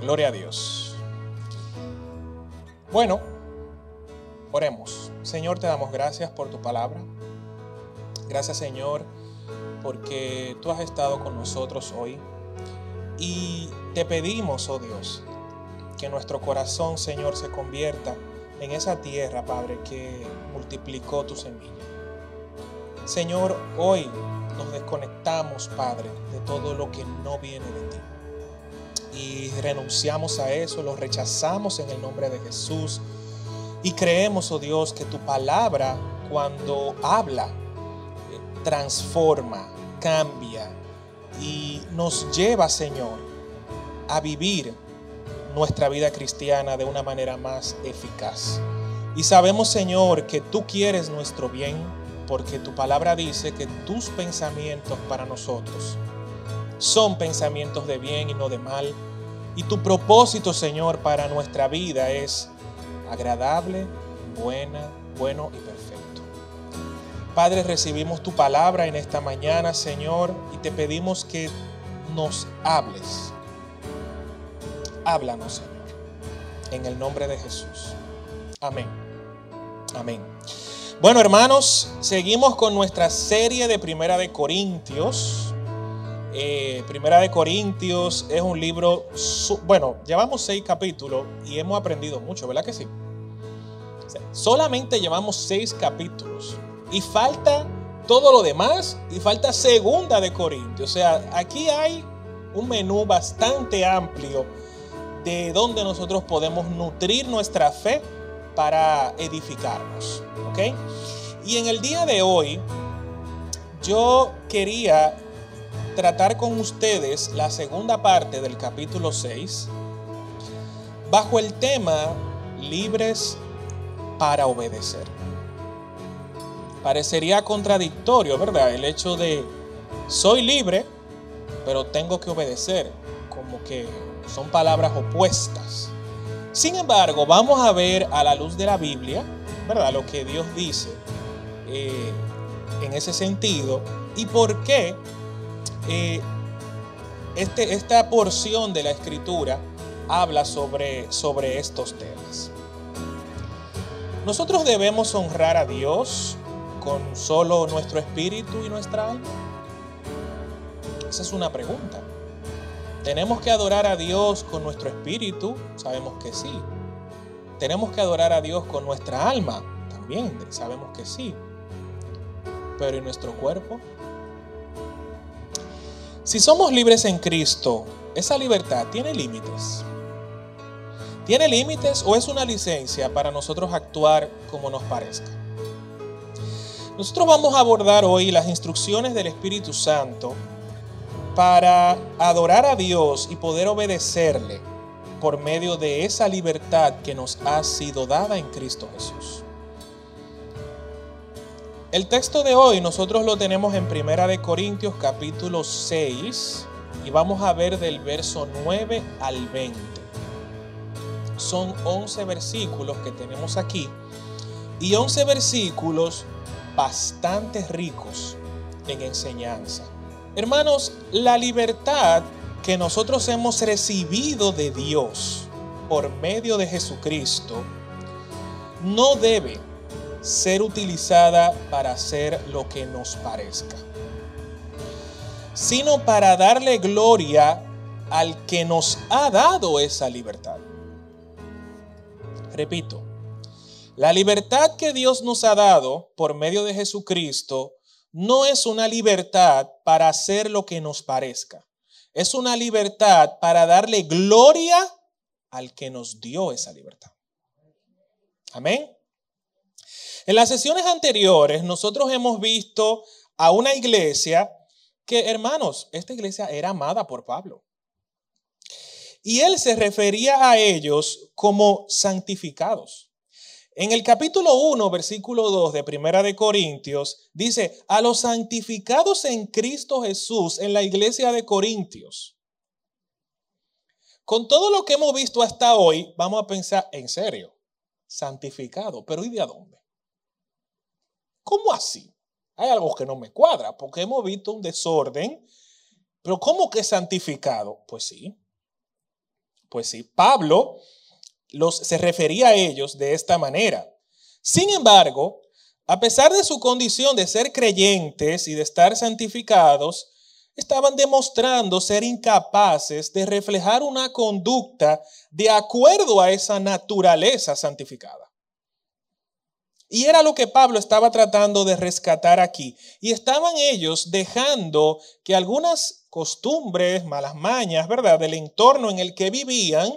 Gloria a Dios. Bueno, oremos. Señor, te damos gracias por tu palabra. Gracias, Señor, porque tú has estado con nosotros hoy. Y te pedimos, oh Dios, que nuestro corazón, Señor, se convierta en esa tierra, Padre, que multiplicó tu semilla. Señor, hoy nos desconectamos, Padre, de todo lo que no viene de ti. Y renunciamos a eso, lo rechazamos en el nombre de Jesús. Y creemos, oh Dios, que tu palabra, cuando habla, transforma, cambia y nos lleva, Señor, a vivir nuestra vida cristiana de una manera más eficaz. Y sabemos, Señor, que tú quieres nuestro bien, porque tu palabra dice que tus pensamientos para nosotros son pensamientos de bien y no de mal. Y tu propósito, Señor, para nuestra vida es agradable, buena, bueno y perfecto. Padre, recibimos tu palabra en esta mañana, Señor, y te pedimos que nos hables. Háblanos, Señor, en el nombre de Jesús. Amén. Amén. Bueno, hermanos, seguimos con nuestra serie de Primera de Corintios. Eh, Primera de Corintios es un libro, bueno, llevamos seis capítulos y hemos aprendido mucho, ¿verdad que sí? solamente llevamos seis capítulos y falta todo lo demás y falta Segunda de Corintios. O sea, aquí hay un menú bastante amplio de donde nosotros podemos nutrir nuestra fe para edificarnos. ¿Ok? Y en el día de hoy, yo quería tratar con ustedes la segunda parte del capítulo 6 bajo el tema libres para obedecer. Parecería contradictorio, ¿verdad? El hecho de soy libre, pero tengo que obedecer, como que son palabras opuestas. Sin embargo, vamos a ver a la luz de la Biblia, ¿verdad? Lo que Dios dice eh, en ese sentido y por qué eh, este, esta porción de la escritura habla sobre, sobre estos temas. ¿Nosotros debemos honrar a Dios con solo nuestro espíritu y nuestra alma? Esa es una pregunta. ¿Tenemos que adorar a Dios con nuestro espíritu? Sabemos que sí. ¿Tenemos que adorar a Dios con nuestra alma? También sabemos que sí. Pero ¿y nuestro cuerpo? Si somos libres en Cristo, ¿esa libertad tiene límites? ¿Tiene límites o es una licencia para nosotros actuar como nos parezca? Nosotros vamos a abordar hoy las instrucciones del Espíritu Santo para adorar a Dios y poder obedecerle por medio de esa libertad que nos ha sido dada en Cristo Jesús. El texto de hoy nosotros lo tenemos en Primera de Corintios capítulo 6 y vamos a ver del verso 9 al 20. Son 11 versículos que tenemos aquí y 11 versículos bastante ricos en enseñanza. Hermanos, la libertad que nosotros hemos recibido de Dios por medio de Jesucristo no debe ser utilizada para hacer lo que nos parezca, sino para darle gloria al que nos ha dado esa libertad. Repito, la libertad que Dios nos ha dado por medio de Jesucristo no es una libertad para hacer lo que nos parezca. Es una libertad para darle gloria al que nos dio esa libertad. Amén. En las sesiones anteriores nosotros hemos visto a una iglesia que, hermanos, esta iglesia era amada por Pablo. Y él se refería a ellos como santificados. En el capítulo 1, versículo 2 de Primera de Corintios, dice, a los santificados en Cristo Jesús en la iglesia de Corintios. Con todo lo que hemos visto hasta hoy, vamos a pensar, en serio, santificado, pero ¿y de dónde? ¿Cómo así? Hay algo que no me cuadra, porque hemos visto un desorden, pero ¿cómo que santificado? Pues sí, Pues sí, Pablo los, se refería a ellos de esta manera. Sin embargo, a pesar de su condición de ser creyentes y de estar santificados, estaban demostrando ser incapaces de reflejar una conducta de acuerdo a esa naturaleza santificada. Y era lo que Pablo estaba tratando de rescatar aquí. Y estaban ellos dejando que algunas costumbres, malas mañas, ¿verdad?, del entorno en el que vivían,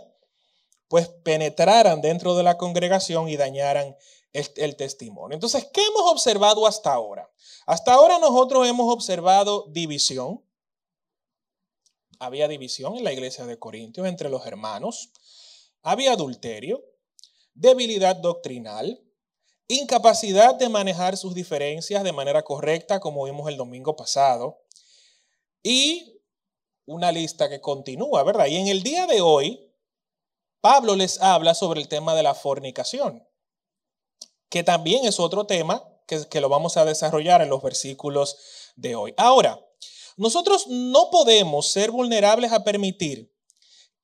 pues penetraran dentro de la congregación y dañaran el, testimonio. Entonces, ¿qué hemos observado hasta ahora? Hasta ahora nosotros hemos observado división. Había división en la iglesia de Corintios entre los hermanos. Había adulterio, debilidad doctrinal, incapacidad de manejar sus diferencias de manera correcta, como vimos el domingo pasado, y una lista que continúa, ¿verdad? Y en el día de hoy, Pablo les habla sobre el tema de la fornicación, que también es otro tema que, que lo vamos a desarrollar en los versículos de hoy. Ahora, nosotros no podemos ser vulnerables a permitir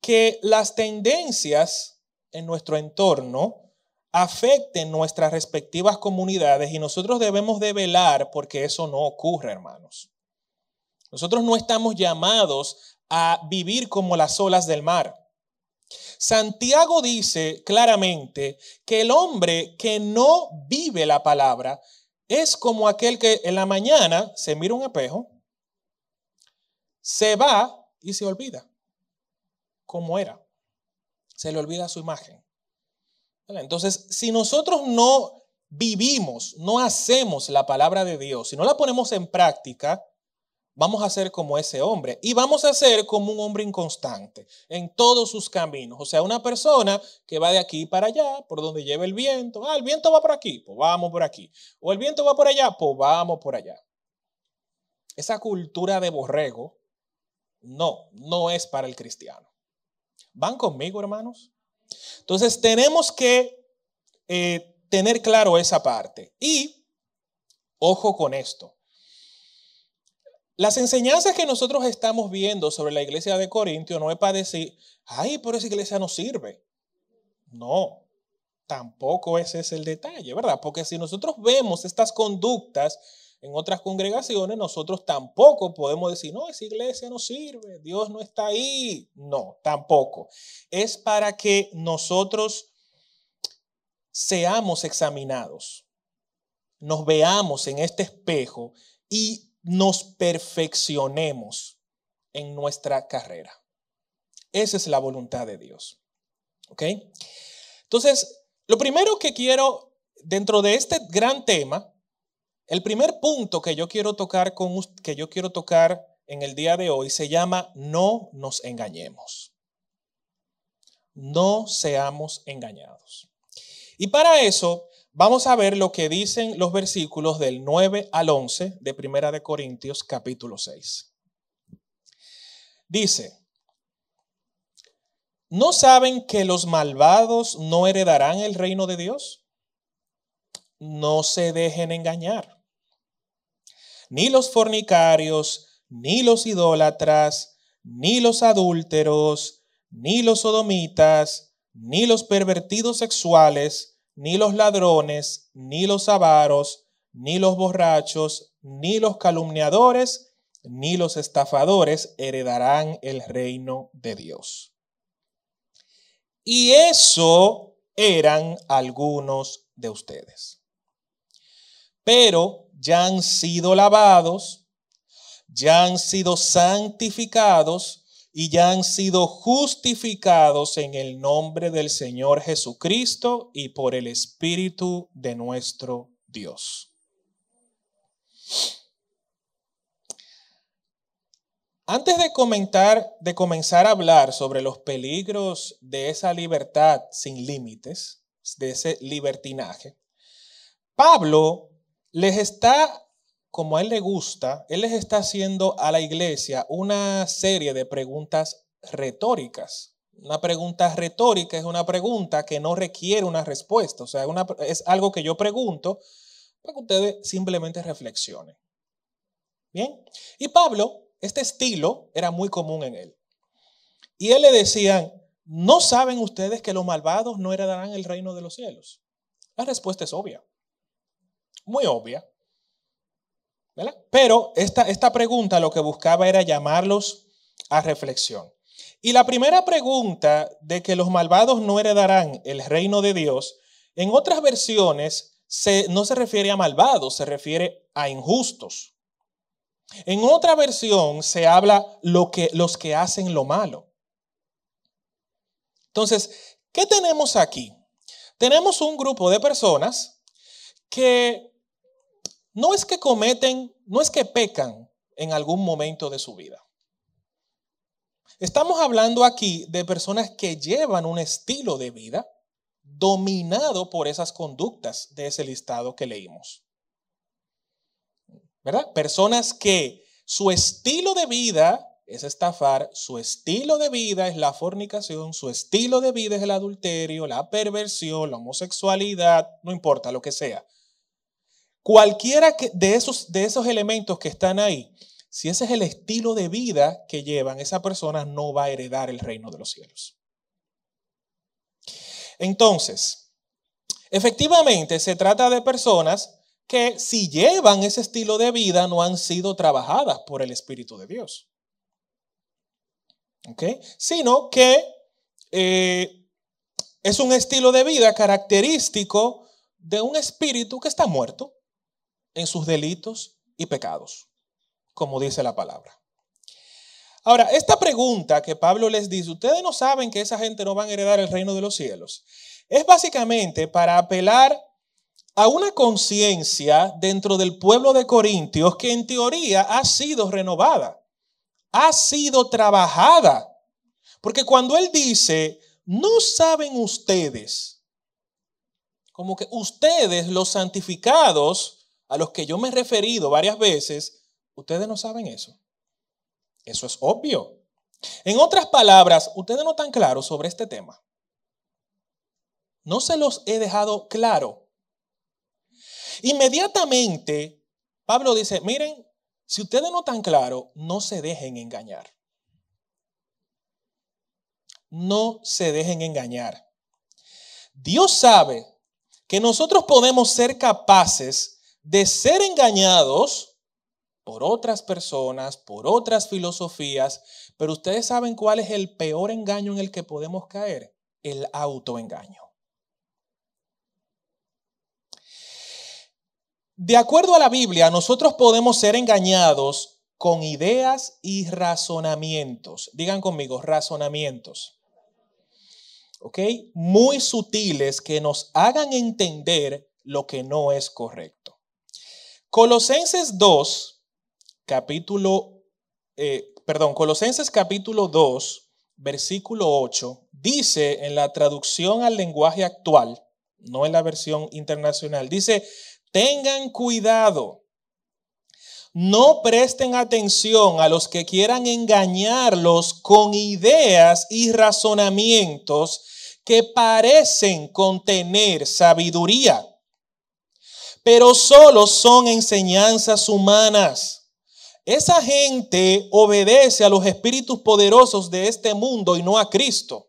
que las tendencias en nuestro entorno afecten nuestras respectivas comunidades y nosotros debemos de velar porque eso no ocurra, hermanos. Nosotros no estamos llamados a vivir como las olas del mar. Santiago dice claramente que el hombre que no vive la palabra es como aquel que en la mañana se mira un espejo, se va y se olvida cómo era. Se le olvida su imagen. Entonces, si nosotros no vivimos, no hacemos la palabra de Dios, si no la ponemos en práctica, vamos a ser como ese hombre y vamos a ser como un hombre inconstante en todos sus caminos. O sea, una persona que va de aquí para allá, por donde lleva el viento. Ah, el viento va por aquí, pues vamos por aquí. O el viento va por allá, pues vamos por allá. Esa cultura de borrego, no, no es para el cristiano. ¿Van conmigo, hermanos? Entonces tenemos que eh, tener claro esa parte. Y, ojo con esto, las enseñanzas que nosotros estamos viendo sobre la iglesia de Corintio no es para decir, ay, pero esa iglesia no sirve. No, tampoco ese es el detalle, ¿verdad? Porque si nosotros vemos estas conductas en otras congregaciones, nosotros tampoco podemos decir, no, esa iglesia no sirve, Dios no está ahí. No, tampoco. Es para que nosotros seamos examinados, nos veamos en este espejo y nos perfeccionemos en nuestra carrera. Esa es la voluntad de Dios. ¿Ok? Entonces, lo primero que quiero, dentro de este gran tema, el primer punto que yo quiero tocar con que yo quiero tocar en el día de hoy se llama no nos engañemos. No seamos engañados. Y para eso vamos a ver lo que dicen los versículos del 9 al 11 de Primera de Corintios capítulo 6. Dice: ¿No saben que los malvados no heredarán el reino de Dios? No se dejen engañar ni los fornicarios, ni los idólatras, ni los adúlteros, ni los sodomitas, ni los pervertidos sexuales, ni los ladrones, ni los avaros, ni los borrachos, ni los calumniadores, ni los estafadores heredarán el reino de Dios. Y eso eran algunos de ustedes. Pero ya han sido lavados, ya han sido santificados y ya han sido justificados en el nombre del Señor Jesucristo y por el Espíritu de nuestro Dios. Antes de comentar, de comenzar a hablar sobre los peligros de esa libertad sin límites, de ese libertinaje, Pablo les está, como a él le gusta, él les está haciendo a la iglesia una serie de preguntas retóricas. Una pregunta retórica es una pregunta que no requiere una respuesta, o sea, es algo que yo pregunto para que ustedes simplemente reflexionen. Bien, y Pablo, este estilo era muy común en él. Y él le decían, ¿no saben ustedes que los malvados no heredarán el reino de los cielos? La respuesta es obvia, muy obvia. Pero esta, esta pregunta lo que buscaba era llamarlos a reflexión. Y la primera pregunta de que los malvados no heredarán el reino de Dios, en otras versiones no se refiere a malvados, se refiere a injustos. En otra versión se habla lo que, los que hacen lo malo. Entonces, ¿qué tenemos aquí? Tenemos un grupo de personas que no es que cometen, no es que pecan en algún momento de su vida. Estamos hablando aquí de personas que llevan un estilo de vida dominado por esas conductas de ese listado que leímos. ¿Verdad? Personas que su estilo de vida es estafar, su estilo de vida es la fornicación, su estilo de vida es el adulterio, la perversión, la homosexualidad, no importa lo que sea. Cualquiera de esos, de esos elementos que están ahí, si ese es el estilo de vida que llevan, esa persona no va a heredar el reino de los cielos. Entonces, efectivamente se trata de personas que si llevan ese estilo de vida no han sido trabajadas por el Espíritu de Dios. ¿Ok? Sino que eh, es un estilo de vida característico de un espíritu que está muerto en sus delitos y pecados, como dice la palabra. Ahora, esta pregunta que Pablo les dice, ustedes no saben que esa gente no van a heredar el reino de los cielos, es básicamente para apelar a una conciencia dentro del pueblo de Corintios que en teoría ha sido renovada, ha sido trabajada. Porque cuando él dice, no saben ustedes, como que ustedes los santificados, a los que yo me he referido varias veces, ustedes no saben eso. Eso es obvio. En otras palabras, ustedes no están claros sobre este tema. No se los he dejado claro. Inmediatamente, Pablo dice, miren, si ustedes no están claros, no se dejen engañar. No se dejen engañar. Dios sabe que nosotros podemos ser capaces de ser engañados por otras personas, por otras filosofías, pero ustedes saben cuál es el peor engaño en el que podemos caer, el autoengaño. De acuerdo a la Biblia, nosotros podemos ser engañados con ideas y razonamientos. Digan conmigo, razonamientos. ¿Ok? Muy sutiles que nos hagan entender lo que no es correcto. Colosenses 2, capítulo, eh, perdón, Colosenses capítulo 2, versículo 8, dice en la traducción al lenguaje actual, no en la versión internacional, dice, tengan cuidado, no presten atención a los que quieran engañarlos con ideas y razonamientos que parecen contener sabiduría pero solo son enseñanzas humanas. Esa gente obedece a los espíritus poderosos de este mundo y no a Cristo.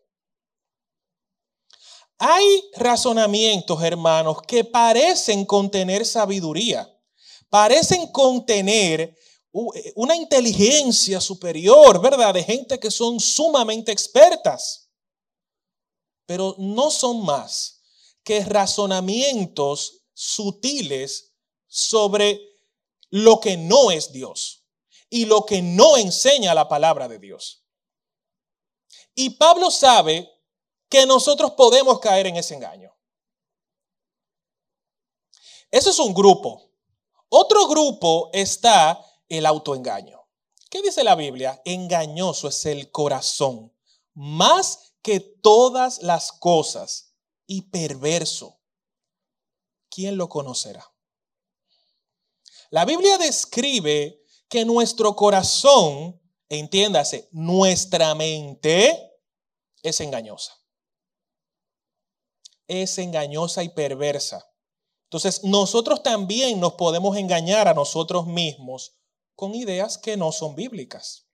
Hay razonamientos, hermanos, que parecen contener sabiduría, parecen contener una inteligencia superior, ¿verdad? De gente que son sumamente expertas, pero no son más que razonamientos sutiles sobre lo que no es Dios y lo que no enseña la palabra de Dios. Y Pablo sabe que nosotros podemos caer en ese engaño. Eso es un grupo. Otro grupo está el autoengaño. ¿Qué dice la Biblia? Engañoso es el corazón, más que todas las cosas, y perverso. ¿Quién lo conocerá? La Biblia describe que nuestro corazón, entiéndase, nuestra mente es engañosa. Es engañosa y perversa. Entonces, nosotros también nos podemos engañar a nosotros mismos con ideas que no son bíblicas.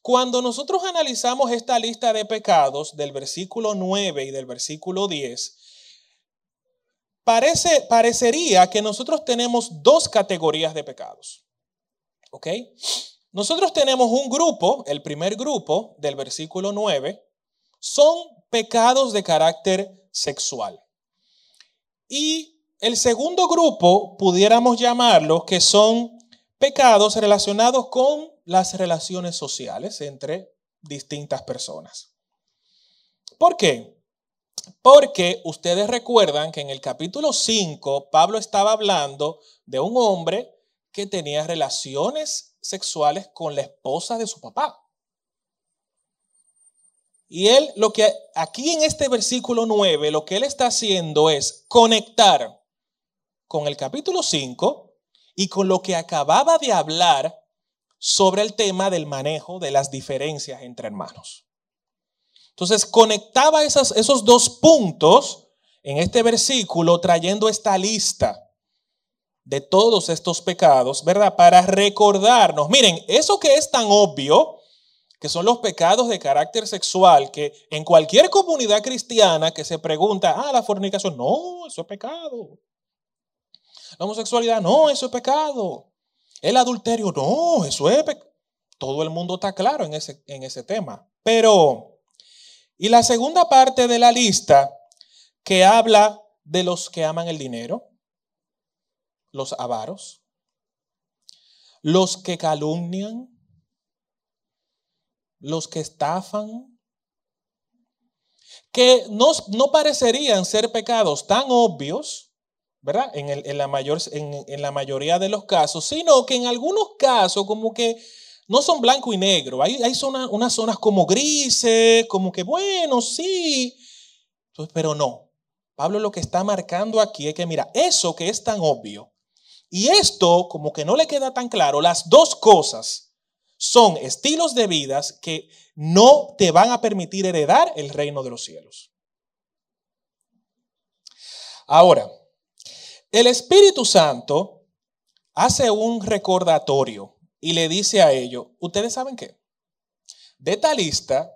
Cuando nosotros analizamos esta lista de pecados del versículo 9 y del versículo 10, parece, parecería que nosotros tenemos dos categorías de pecados. ¿Ok? Nosotros tenemos un grupo, el primer grupo del versículo 9, son pecados de carácter sexual. Y el segundo grupo, pudiéramos llamarlo, que son pecados relacionados con las relaciones sociales entre distintas personas. ¿Por qué? Porque ustedes recuerdan que en el capítulo 5 Pablo estaba hablando de un hombre que tenía relaciones sexuales con la esposa de su papá. Y él, lo que aquí en este versículo 9, lo que él está haciendo es conectar con el capítulo 5 y con lo que acababa de hablar sobre el tema del manejo de las diferencias entre hermanos. Entonces conectaba esos dos puntos en este versículo trayendo esta lista de todos estos pecados, ¿verdad? Para recordarnos, miren, eso que es tan obvio, que son los pecados de carácter sexual, que en cualquier comunidad cristiana que se pregunta, ah, la fornicación, no, eso es pecado. La homosexualidad, no, eso es pecado. El adulterio, no, eso es pecado. Todo el mundo está claro en ese, en ese tema. Pero, y la segunda parte de la lista que habla de los que aman el dinero, los avaros, los que calumnian, los que estafan, que no, no parecerían ser pecados tan obvios, ¿verdad? En, la mayor, en, la mayoría de los casos, sino que en algunos casos como que no son blanco y negro, hay, hay unas zonas como grises, como que bueno, sí, pero no. Pablo lo que está marcando aquí es que mira, eso que es tan obvio, y esto como que no le queda tan claro, las dos cosas son estilos de vidas que no te van a permitir heredar el reino de los cielos. Ahora, el Espíritu Santo hace un recordatorio y le dice a ellos, ustedes saben qué, de esta lista,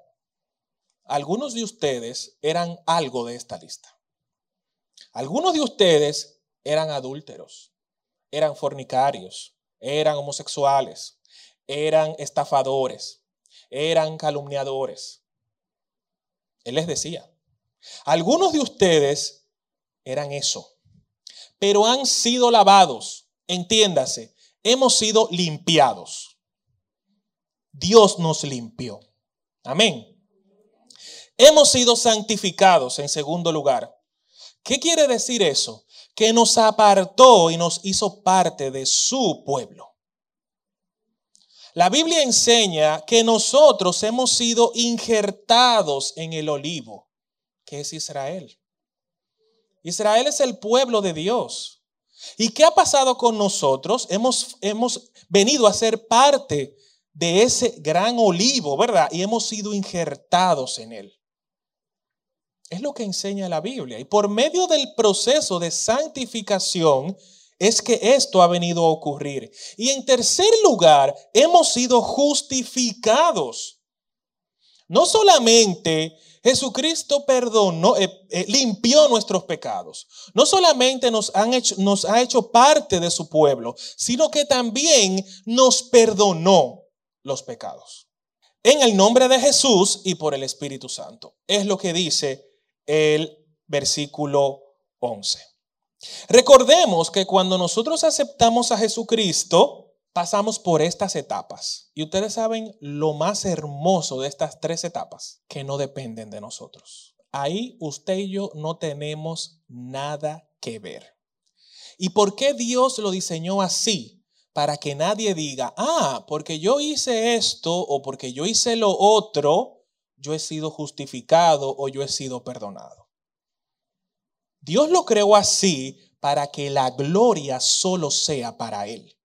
algunos de ustedes eran algo de esta lista. Algunos de ustedes eran adúlteros, eran fornicarios, eran homosexuales, eran estafadores, eran calumniadores. Él les decía, algunos de ustedes eran eso pero han sido lavados. Entiéndase, hemos sido limpiados. Dios nos limpió. Amén. Hemos sido santificados en segundo lugar. ¿Qué quiere decir eso? Que nos apartó y nos hizo parte de su pueblo. La Biblia enseña que nosotros hemos sido injertados en el olivo, que es Israel. Israel es el pueblo de Dios. ¿Y qué ha pasado con nosotros? Hemos, hemos venido a ser parte de ese gran olivo, ¿verdad? Y hemos sido injertados en él. Es lo que enseña la Biblia. Y por medio del proceso de santificación es que esto ha venido a ocurrir. Y en tercer lugar, hemos sido justificados. No solamente Jesucristo perdonó, eh, eh, limpió nuestros pecados. No solamente nos, nos ha hecho parte de su pueblo, sino que también nos perdonó los pecados. En el nombre de Jesús y por el Espíritu Santo. Es lo que dice el versículo 11. Recordemos que cuando nosotros aceptamos a Jesucristo, pasamos por estas etapas. Y ustedes saben lo más hermoso de estas tres etapas, que no dependen de nosotros. Ahí usted y yo no tenemos nada que ver. ¿Y por qué Dios lo diseñó así? Para que nadie diga, ah, porque yo hice esto o porque yo hice lo otro, yo he sido justificado o yo he sido perdonado. Dios lo creó así para que la gloria solo sea para Él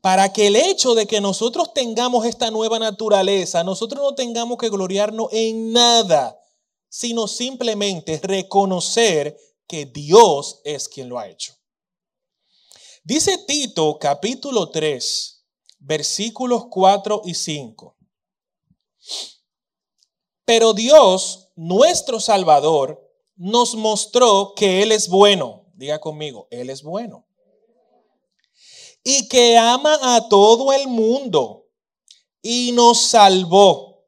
para que el hecho de que nosotros tengamos esta nueva naturaleza, nosotros no tengamos que gloriarnos en nada, sino simplemente reconocer que Dios es quien lo ha hecho. Dice Tito capítulo 3, versículos 4 y 5. Pero Dios, nuestro Salvador, nos mostró que Él es bueno. Diga conmigo, Él es bueno. Y que ama a todo el mundo y nos salvó.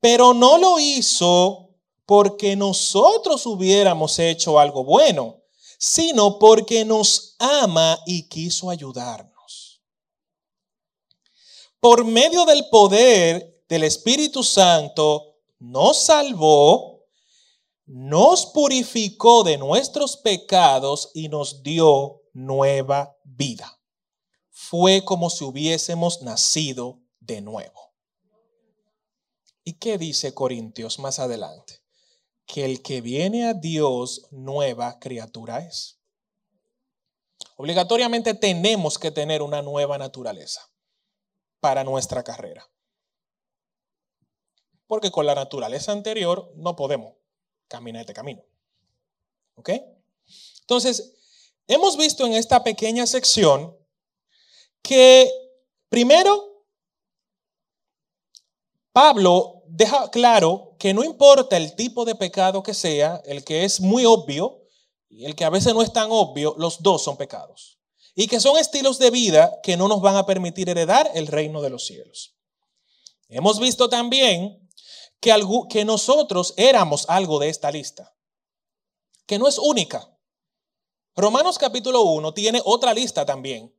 Pero no lo hizo porque nosotros hubiéramos hecho algo bueno, sino porque nos ama y quiso ayudarnos. Por medio del poder del Espíritu Santo, nos salvó, nos purificó de nuestros pecados y nos dio nueva vida. Fue como si hubiésemos nacido de nuevo. ¿Y qué dice Corintios más adelante? Que el que viene a Dios nueva criatura es. Obligatoriamente tenemos que tener una nueva naturaleza para nuestra carrera. Porque con la naturaleza anterior no podemos caminar este camino. ¿Ok? Entonces, hemos visto en esta pequeña sección que primero Pablo deja claro que no importa el tipo de pecado que sea, el que es muy obvio y el que a veces no es tan obvio, los dos son pecados. Y que son estilos de vida que no nos van a permitir heredar el reino de los cielos. Hemos visto también que, que nosotros éramos algo de esta lista, que no es única. Romanos capítulo 1 tiene otra lista también,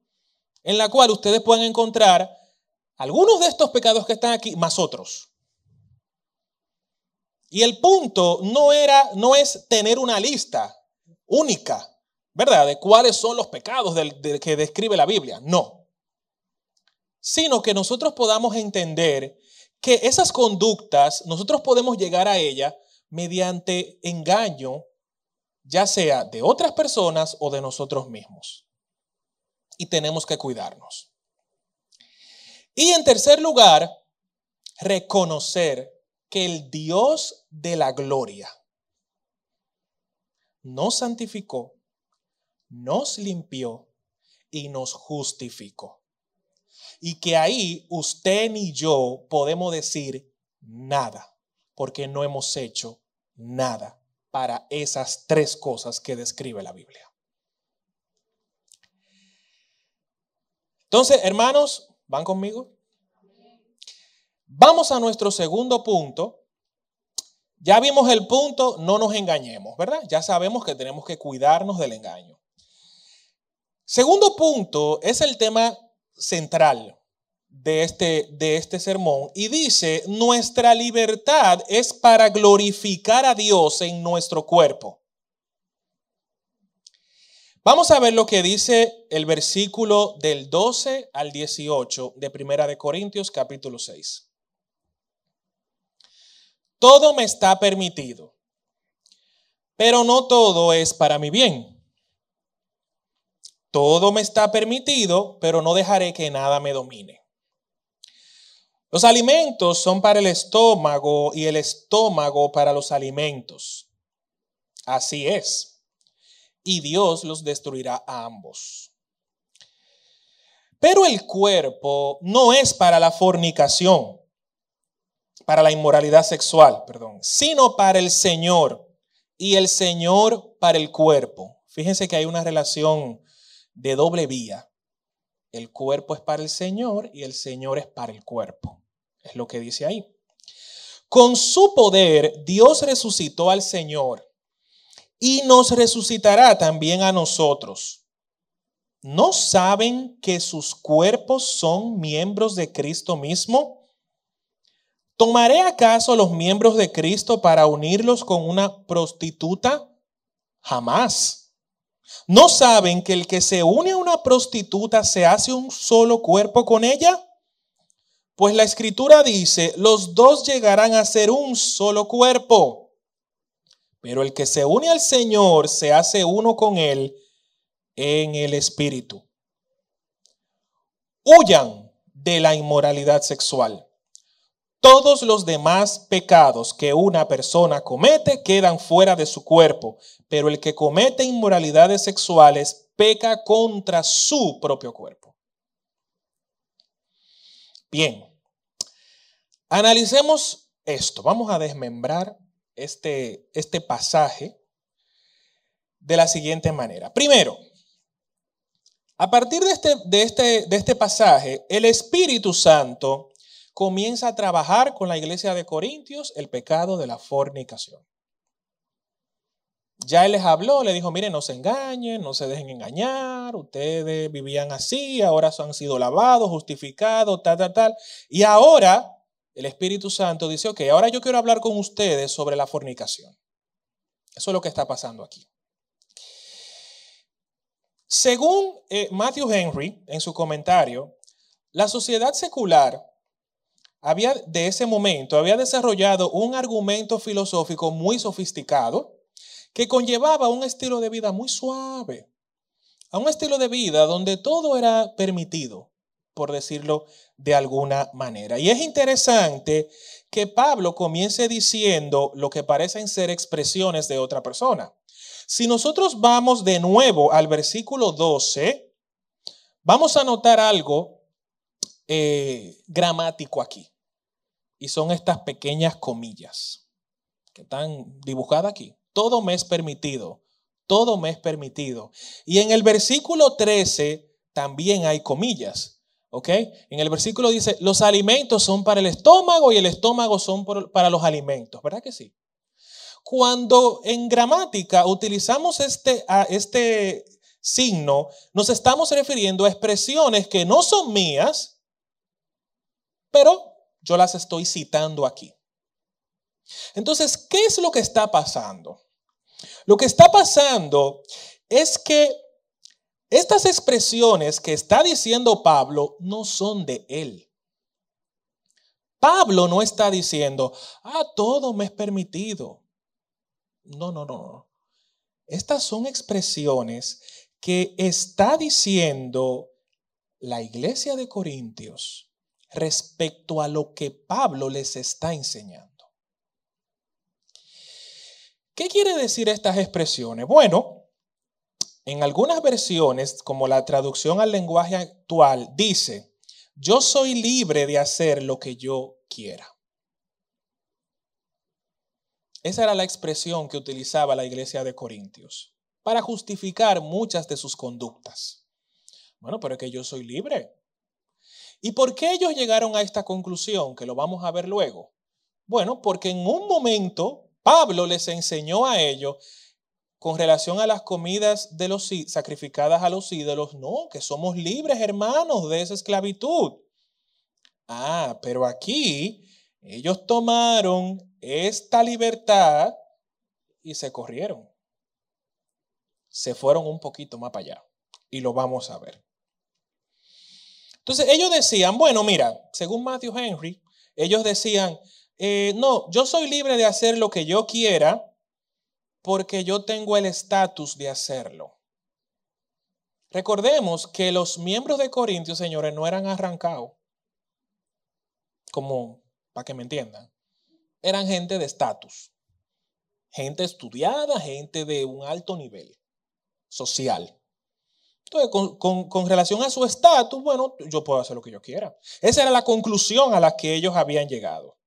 en la cual ustedes pueden encontrar algunos de estos pecados que están aquí, más otros. Y el punto no era, no es tener una lista única, ¿verdad? De cuáles son los pecados que describe la Biblia. No. Sino que nosotros podamos entender que esas conductas, nosotros podemos llegar a ellas mediante engaño, ya sea de otras personas o de nosotros mismos. Y tenemos que cuidarnos. Y en tercer lugar, reconocer que el Dios de la gloria nos santificó, nos limpió y nos justificó. Y que ahí usted ni yo podemos decir nada, porque no hemos hecho nada para esas tres cosas que describe la Biblia. Entonces, hermanos, ¿Van conmigo? Vamos a nuestro segundo punto. Ya vimos el punto, no nos engañemos, ¿verdad? Ya sabemos que tenemos que cuidarnos del engaño. Segundo punto es el tema central de este, de este sermón y dice, nuestra libertad es para glorificar a Dios en nuestro cuerpo. Vamos a ver lo que dice el versículo del 12 al 18 de Primera de Corintios capítulo 6. Todo me está permitido, pero no todo es para mi bien. Todo me está permitido, pero no dejaré que nada me domine. Los alimentos son para el estómago y el estómago para los alimentos. Así es y Dios los destruirá a ambos. Pero el cuerpo no es para la fornicación, para la inmoralidad sexual, perdón, sino para el Señor y el Señor para el cuerpo. Fíjense que hay una relación de doble vía. El cuerpo es para el Señor y el Señor es para el cuerpo. Es lo que dice ahí. Con su poder, Dios resucitó al Señor y nos resucitará también a nosotros. ¿No saben que sus cuerpos son miembros de Cristo mismo? ¿Tomaré acaso los miembros de Cristo para unirlos con una prostituta? Jamás. ¿No saben que el que se une a una prostituta se hace un solo cuerpo con ella? Pues la escritura dice, los dos llegarán a ser un solo cuerpo. Pero el que se une al Señor se hace uno con Él en el Espíritu. Huyan de la inmoralidad sexual. Todos los demás pecados que una persona comete quedan fuera de su cuerpo, pero el que comete inmoralidades sexuales peca contra su propio cuerpo. Bien, analicemos esto. Vamos a desmembrar este, este pasaje de la siguiente manera. Primero, a partir de este, de, este, de este pasaje, el Espíritu Santo comienza a trabajar con la iglesia de Corintios el pecado de la fornicación. Ya él les habló, le dijo, miren, no se engañen, no se dejen engañar, ustedes vivían así, ahora han sido lavados, justificados, tal, tal, tal. Y ahora el Espíritu Santo dice, ok, ahora yo quiero hablar con ustedes sobre la fornicación. Eso es lo que está pasando aquí. Según eh, Matthew Henry, en su comentario, la sociedad secular había, de ese momento había desarrollado un argumento filosófico muy sofisticado que conllevaba un estilo de vida muy suave, a un estilo de vida donde todo era permitido, por decirlo de alguna manera. Y es interesante que Pablo comience diciendo lo que parecen ser expresiones de otra persona. Si nosotros vamos de nuevo al versículo 12, vamos a notar algo eh, gramático aquí. Y son estas pequeñas comillas que están dibujadas aquí. Todo me es permitido. Todo me es permitido. Y en el versículo 13 también hay comillas. ¿Ok? En el versículo dice, los alimentos son para el estómago y el estómago son para los alimentos. ¿Verdad que sí? Cuando en gramática utilizamos este, este signo, nos estamos refiriendo a expresiones que no son mías, pero yo las estoy citando aquí. Entonces, ¿qué es lo que está pasando? Lo que está pasando es que estas expresiones que está diciendo Pablo no son de él. Pablo no está diciendo, ah, todo me es permitido. No, no, no. Estas son expresiones que está diciendo la iglesia de Corintios respecto a lo que Pablo les está enseñando. ¿Qué quiere decir estas expresiones? Bueno, en algunas versiones, como la traducción al lenguaje actual, dice, yo soy libre de hacer lo que yo quiera. Esa era la expresión que utilizaba la iglesia de Corintios para justificar muchas de sus conductas. Bueno, pero es que yo soy libre. ¿Y por qué ellos llegaron a esta conclusión? Que lo vamos a ver luego. Bueno, porque en un momento Pablo les enseñó a ellos con relación a las comidas de los sacrificadas a los ídolos, no, que somos libres hermanos de esa esclavitud. Ah, pero aquí ellos tomaron esta libertad y se corrieron. Se fueron un poquito más para allá y lo vamos a ver. Entonces ellos decían, bueno, mira, según Matthew Henry, ellos decían, eh, no, yo soy libre de hacer lo que yo quiera porque yo tengo el estatus de hacerlo. Recordemos que los miembros de Corintios, señores, no eran arrancados, como para que me entiendan, eran gente de estatus, gente estudiada, gente de un alto nivel social. Entonces, con, con relación a su estatus, bueno, yo puedo hacer lo que yo quiera. Esa era la conclusión a la que ellos habían llegado.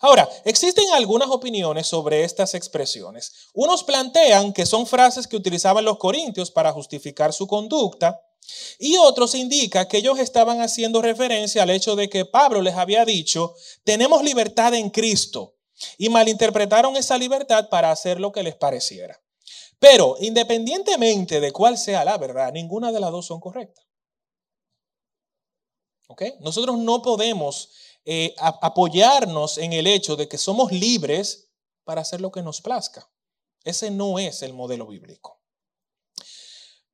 Ahora, existen algunas opiniones sobre estas expresiones. Unos plantean que son frases que utilizaban los corintios para justificar su conducta y otros indican que ellos estaban haciendo referencia al hecho de que Pablo les había dicho, tenemos libertad en Cristo y malinterpretaron esa libertad para hacer lo que les pareciera. Pero independientemente de cuál sea la verdad, ninguna de las dos son correctas. ¿Ok? Nosotros no podemos eh, apoyarnos en el hecho de que somos libres para hacer lo que nos plazca. Ese no es el modelo bíblico.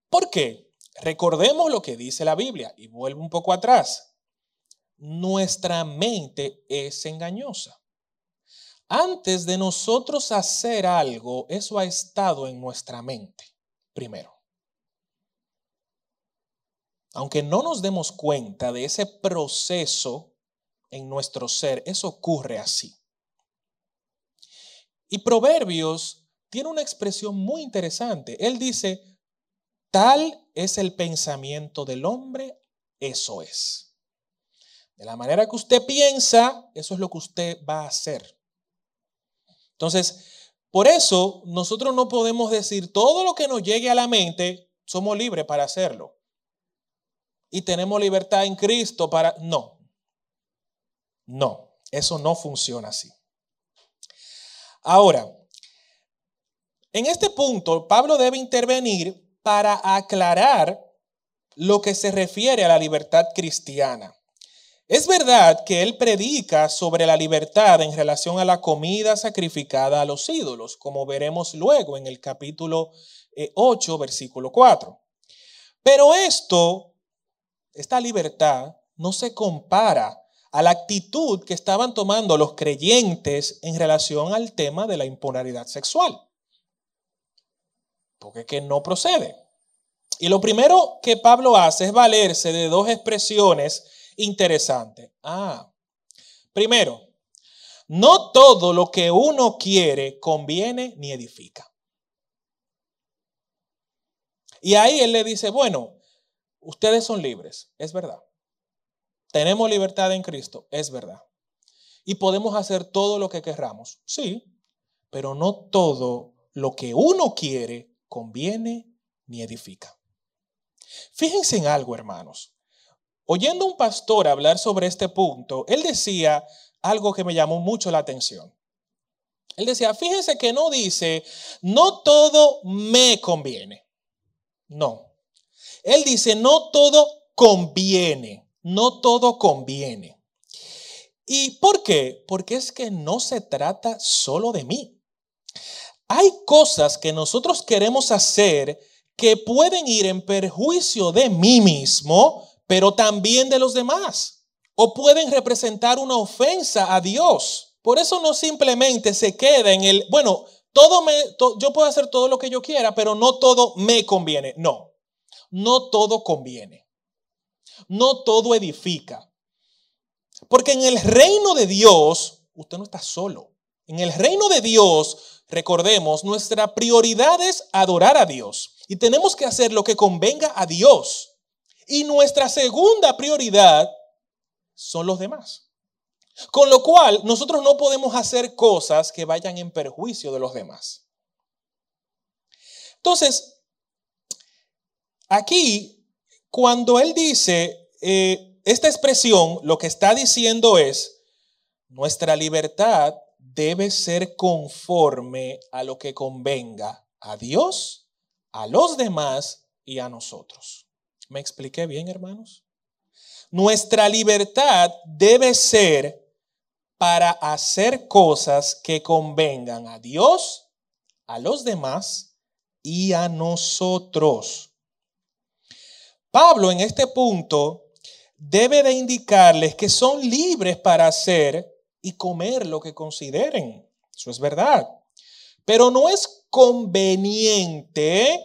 ¿Por qué? Recordemos lo que dice la Biblia y vuelvo un poco atrás. Nuestra mente es engañosa. Antes de nosotros hacer algo, eso ha estado en nuestra mente, primero. Aunque no nos demos cuenta de ese proceso en nuestro ser. Eso ocurre así. Y Proverbios tiene una expresión muy interesante. Él dice, tal es el pensamiento del hombre, eso es. De la manera que usted piensa, eso es lo que usted va a hacer. Entonces, por eso nosotros no podemos decir todo lo que nos llegue a la mente, somos libres para hacerlo. Y tenemos libertad en Cristo para... No, no, eso no funciona así. Ahora, en este punto, Pablo debe intervenir para aclarar lo que se refiere a la libertad cristiana. Es verdad que él predica sobre la libertad en relación a la comida sacrificada a los ídolos, como veremos luego en el capítulo 8, eh, versículo 4. Pero esto, esta libertad, no se compara a la actitud que estaban tomando los creyentes en relación al tema de la impolaridad sexual. Porque que no procede. Y lo primero que Pablo hace es valerse de dos expresiones interesantes. Ah, primero, no todo lo que uno quiere conviene ni edifica. Y ahí él le dice, bueno, ustedes son libres, es verdad. Tenemos libertad en Cristo, es verdad. Y podemos hacer todo lo que querramos, sí, pero no todo lo que uno quiere conviene ni edifica. Fíjense en algo, hermanos. Oyendo un pastor hablar sobre este punto, él decía algo que me llamó mucho la atención. Él decía, fíjense que no dice, no todo me conviene. No. Él dice, no todo conviene no todo conviene. ¿Y por qué? Porque es que no se trata solo de mí. Hay cosas que nosotros queremos hacer que pueden ir en perjuicio de mí mismo, pero también de los demás. O pueden representar una ofensa a Dios. Por eso no simplemente se queda en el, bueno, todo me, yo puedo hacer todo lo que yo quiera, pero no todo me conviene. No, no todo conviene no todo edifica. Porque en el reino de Dios, usted no está solo. En el reino de Dios, recordemos, nuestra prioridad es adorar a Dios. Y tenemos que hacer lo que convenga a Dios. Y nuestra segunda prioridad son los demás. Con lo cual, nosotros no podemos hacer cosas que vayan en perjuicio de los demás. Entonces, aquí cuando él dice eh, esta expresión, lo que está diciendo es, nuestra libertad debe ser conforme a lo que convenga a Dios, a los demás y a nosotros. ¿Me expliqué bien, hermanos? Nuestra libertad debe ser para hacer cosas que convengan a Dios, a los demás y a nosotros. Pablo en este punto debe de indicarles que son libres para hacer y comer lo que consideren. Eso es verdad. Pero no es conveniente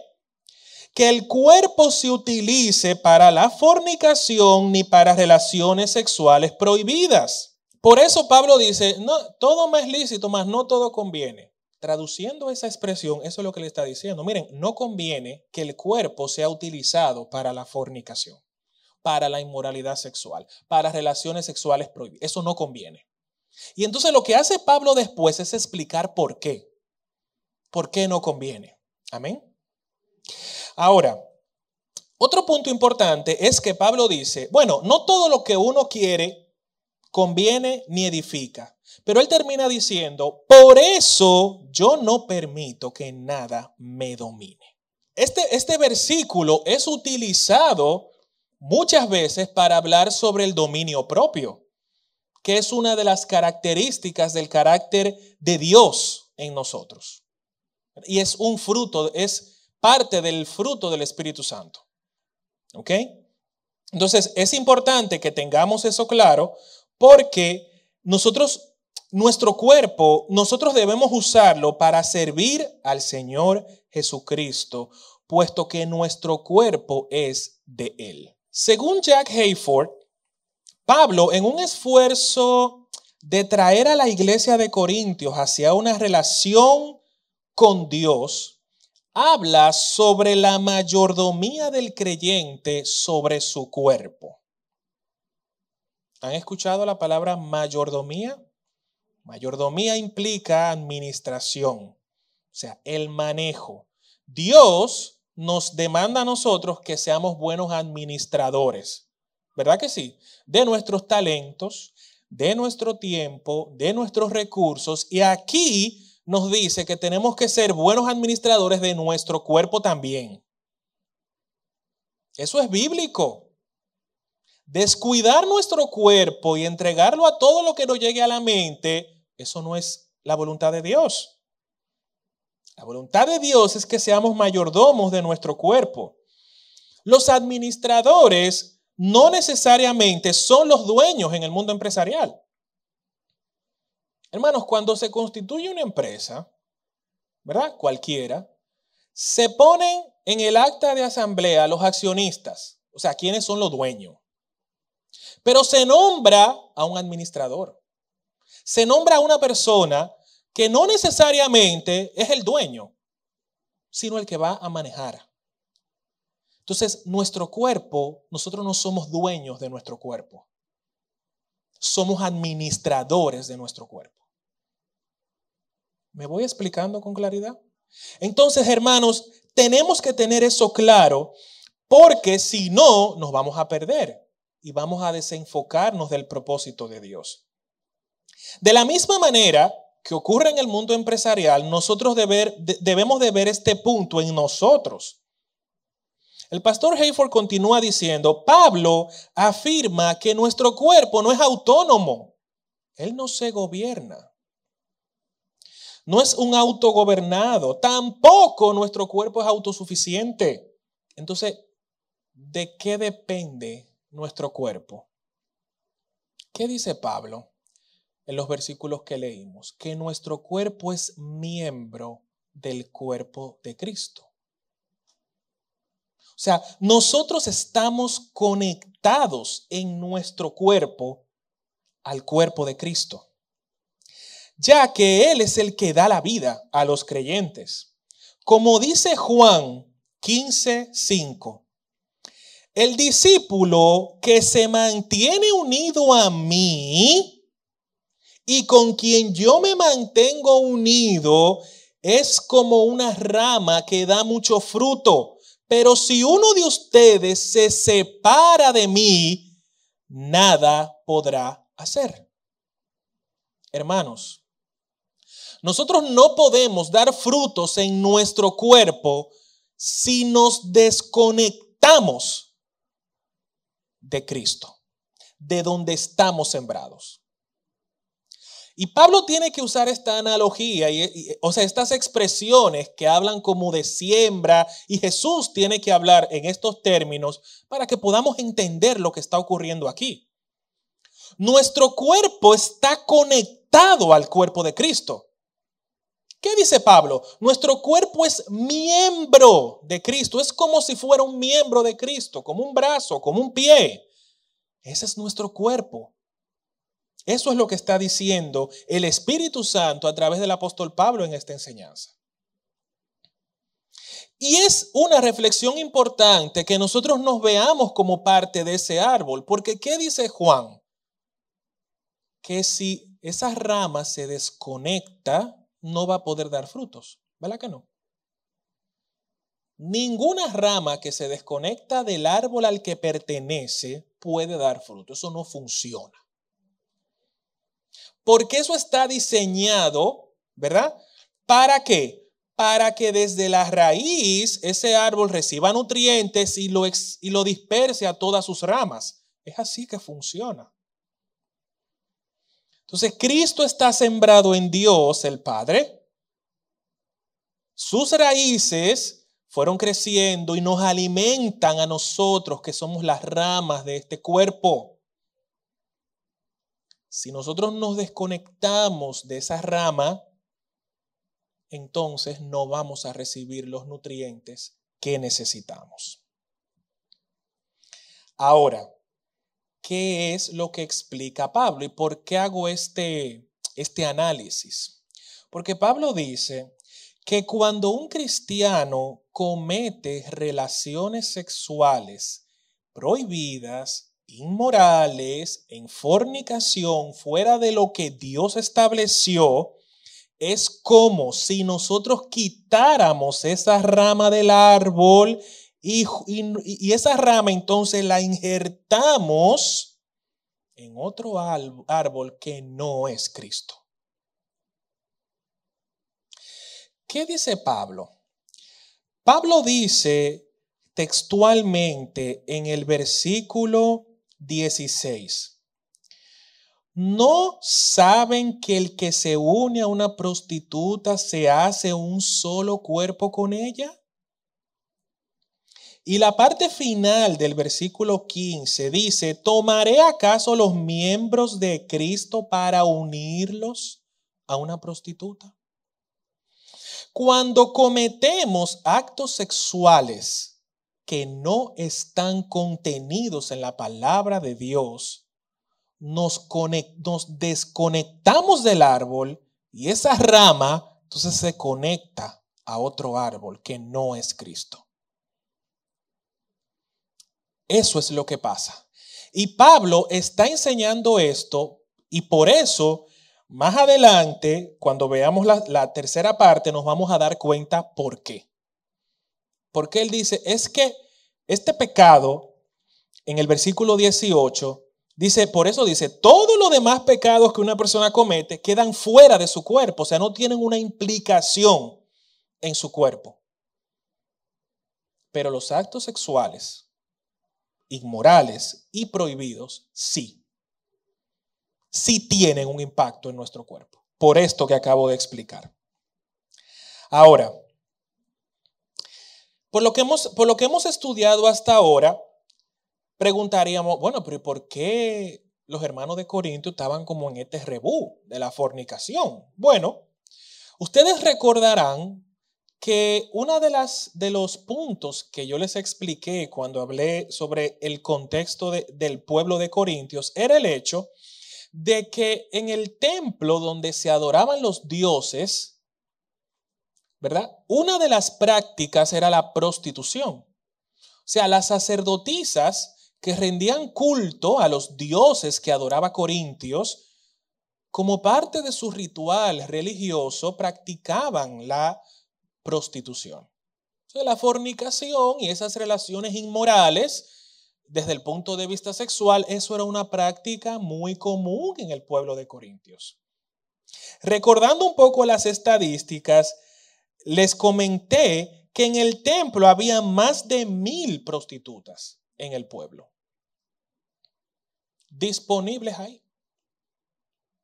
que el cuerpo se utilice para la fornicación ni para relaciones sexuales prohibidas. Por eso Pablo dice, no, todo me es lícito, mas no todo conviene. Traduciendo esa expresión, eso es lo que le está diciendo. Miren, no conviene que el cuerpo sea utilizado para la fornicación, para la inmoralidad sexual, para relaciones sexuales prohibidas. Eso no conviene. Y entonces lo que hace Pablo después es explicar por qué. ¿Por qué no conviene? Amén. Ahora, otro punto importante es que Pablo dice, bueno, no todo lo que uno quiere conviene ni edifica. Pero él termina diciendo, por eso yo no permito que nada me domine. Este, este versículo es utilizado muchas veces para hablar sobre el dominio propio, que es una de las características del carácter de Dios en nosotros. Y es un fruto, es parte del fruto del Espíritu Santo. ¿Ok? Entonces es importante que tengamos eso claro porque nosotros nuestro cuerpo, nosotros debemos usarlo para servir al Señor Jesucristo, puesto que nuestro cuerpo es de Él. Según Jack Hayford, Pablo, en un esfuerzo de traer a la iglesia de Corintios hacia una relación con Dios, habla sobre la mayordomía del creyente sobre su cuerpo. ¿Han escuchado la palabra mayordomía? Mayordomía implica administración, o sea, el manejo. Dios nos demanda a nosotros que seamos buenos administradores, ¿verdad que sí? De nuestros talentos, de nuestro tiempo, de nuestros recursos. Y aquí nos dice que tenemos que ser buenos administradores de nuestro cuerpo también. Eso es bíblico. Descuidar nuestro cuerpo y entregarlo a todo lo que nos llegue a la mente, eso no es la voluntad de Dios. La voluntad de Dios es que seamos mayordomos de nuestro cuerpo. Los administradores no necesariamente son los dueños en el mundo empresarial. Hermanos, cuando se constituye una empresa, ¿verdad? Cualquiera, se ponen en el acta de asamblea los accionistas, o sea, quiénes son los dueños. Pero se nombra a un administrador. Se nombra a una persona que no necesariamente es el dueño, sino el que va a manejar. Entonces, nuestro cuerpo, nosotros no somos dueños de nuestro cuerpo. Somos administradores de nuestro cuerpo. ¿Me voy explicando con claridad? Entonces, hermanos, tenemos que tener eso claro porque si no, nos vamos a perder y vamos a desenfocarnos del propósito de Dios. De la misma manera que ocurre en el mundo empresarial, nosotros debemos de ver este punto en nosotros. El pastor Hayford continúa diciendo, Pablo afirma que nuestro cuerpo no es autónomo, él no se gobierna. No es un autogobernado, tampoco nuestro cuerpo es autosuficiente. Entonces, ¿de qué depende nuestro cuerpo. ¿Qué dice Pablo en los versículos que leímos? Que nuestro cuerpo es miembro del cuerpo de Cristo. O sea, nosotros estamos conectados en nuestro cuerpo al cuerpo de Cristo, ya que Él es el que da la vida a los creyentes. Como dice Juan 15, 5, el discípulo que se mantiene unido a mí y con quien yo me mantengo unido es como una rama que da mucho fruto. Pero si uno de ustedes se separa de mí, nada podrá hacer. Hermanos, nosotros no podemos dar frutos en nuestro cuerpo si nos desconectamos de Cristo, de donde estamos sembrados. Y Pablo tiene que usar esta analogía, y, o sea, estas expresiones que hablan como de siembra, y Jesús tiene que hablar en estos términos para que podamos entender lo que está ocurriendo aquí. Nuestro cuerpo está conectado al cuerpo de Cristo. ¿Qué dice Pablo? Nuestro cuerpo es miembro de Cristo. Es como si fuera un miembro de Cristo, como un brazo, como un pie. Ese es nuestro cuerpo. Eso es lo que está diciendo el Espíritu Santo a través del apóstol Pablo en esta enseñanza. Y es una reflexión importante que nosotros nos veamos como parte de ese árbol, porque ¿qué dice Juan? Que si esa rama se desconecta, no va a poder dar frutos. ¿Verdad que no? Ninguna rama que se desconecta del árbol al que pertenece puede dar fruto. Eso no funciona. Porque eso está diseñado, ¿verdad? ¿Para qué? Para que desde la raíz ese árbol reciba nutrientes y lo, y lo disperse a todas sus ramas. Es así que funciona. Entonces, Cristo está sembrado en Dios, el Padre. Sus raíces fueron creciendo y nos alimentan a nosotros, que somos las ramas de este cuerpo. Si nosotros nos desconectamos de esa rama, entonces no vamos a recibir los nutrientes que necesitamos. Ahora, qué es lo que explica Pablo y por qué hago este, este análisis. Porque Pablo dice que cuando un cristiano comete relaciones sexuales prohibidas, inmorales, en fornicación, fuera de lo que Dios estableció, es como si nosotros quitáramos esa rama del árbol y, esa rama entonces la injertamos en otro árbol que no es Cristo. ¿Qué dice Pablo? Pablo dice textualmente en el versículo 16, ¿no saben que el que se une a una prostituta se hace un solo cuerpo con ella? Y la parte final del versículo 15 dice, ¿tomaré acaso los miembros de Cristo para unirlos a una prostituta? Cuando cometemos actos sexuales que no están contenidos en la palabra de Dios, nos, nos desconectamos del árbol y esa rama entonces se conecta a otro árbol que no es Cristo. Eso es lo que pasa. Y Pablo está enseñando esto y por eso más adelante, cuando veamos la, tercera parte, nos vamos a dar cuenta por qué. Porque él dice, es que este pecado, en el versículo 18, dice, por eso dice, todos los demás pecados que una persona comete quedan fuera de su cuerpo, o sea, no tienen una implicación en su cuerpo. Pero los actos sexuales inmorales y prohibidos, sí. Sí tienen un impacto en nuestro cuerpo. Por esto que acabo de explicar. Ahora, por lo que hemos, por lo que hemos estudiado hasta ahora, preguntaríamos, bueno, pero ¿por qué los hermanos de Corinto estaban como en este rebú de la fornicación? Bueno, ustedes recordarán que uno de, las, de los puntos que yo les expliqué cuando hablé sobre el contexto del pueblo de Corintios era el hecho de que en el templo donde se adoraban los dioses, ¿verdad? Una de las prácticas era la prostitución. O sea, las sacerdotisas que rendían culto a los dioses que adoraba Corintios, como parte de su ritual religioso, practicaban la prostitución. la fornicación y esas relaciones inmorales, desde el punto de vista sexual, eso era una práctica muy común en el pueblo de Corintios. Recordando un poco las estadísticas, les comenté que en el templo había más de mil prostitutas en el pueblo. Disponibles ahí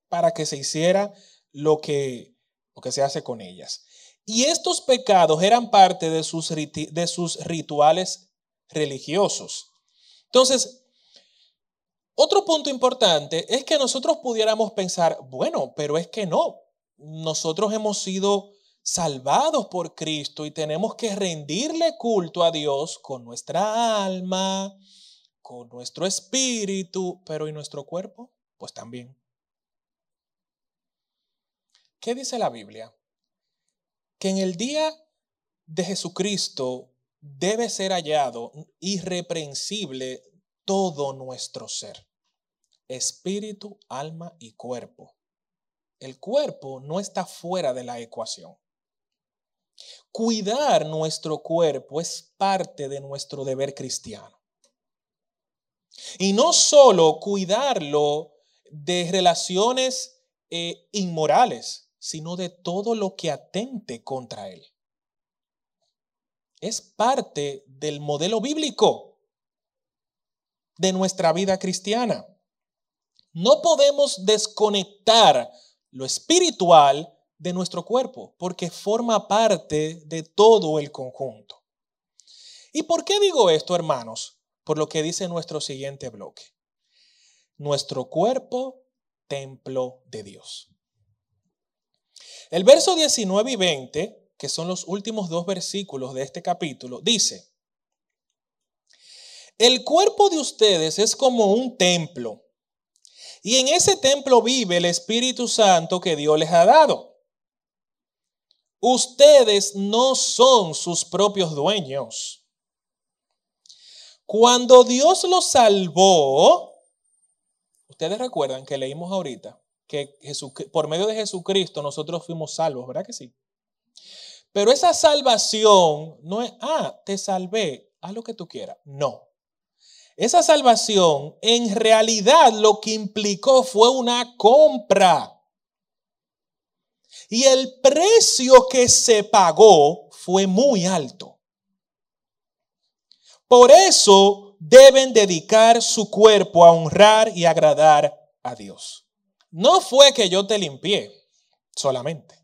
para que se hiciera lo que, lo que se hace con ellas. Y estos pecados eran parte de sus, de sus rituales religiosos. Entonces, otro punto importante es que nosotros pudiéramos pensar, bueno, pero es que no, nosotros hemos sido salvados por Cristo y tenemos que rendirle culto a Dios con nuestra alma, con nuestro espíritu, pero ¿y nuestro cuerpo? Pues también. ¿Qué dice la Biblia? que en el día de Jesucristo debe ser hallado irreprensible todo nuestro ser, espíritu, alma y cuerpo. El cuerpo no está fuera de la ecuación. Cuidar nuestro cuerpo es parte de nuestro deber cristiano. Y no solo cuidarlo de relaciones eh, inmorales, sino de todo lo que atente contra él. Es parte del modelo bíblico de nuestra vida cristiana. No podemos desconectar lo espiritual de nuestro cuerpo, porque forma parte de todo el conjunto. ¿Y por qué digo esto, hermanos? Por lo que dice nuestro siguiente bloque. Nuestro cuerpo, templo de Dios. El verso 19 y 20, que son los últimos dos versículos de este capítulo, dice, el cuerpo de ustedes es como un templo, y en ese templo vive el Espíritu Santo que Dios les ha dado. Ustedes no son sus propios dueños. Cuando Dios lo salvó, ustedes recuerdan que leímos ahorita que por medio de Jesucristo nosotros fuimos salvos, ¿verdad que sí? Pero esa salvación no es, ah, te salvé, haz lo que tú quieras. No. Esa salvación en realidad lo que implicó fue una compra. Y el precio que se pagó fue muy alto. Por eso deben dedicar su cuerpo a honrar y agradar a Dios. No fue que yo te limpié solamente.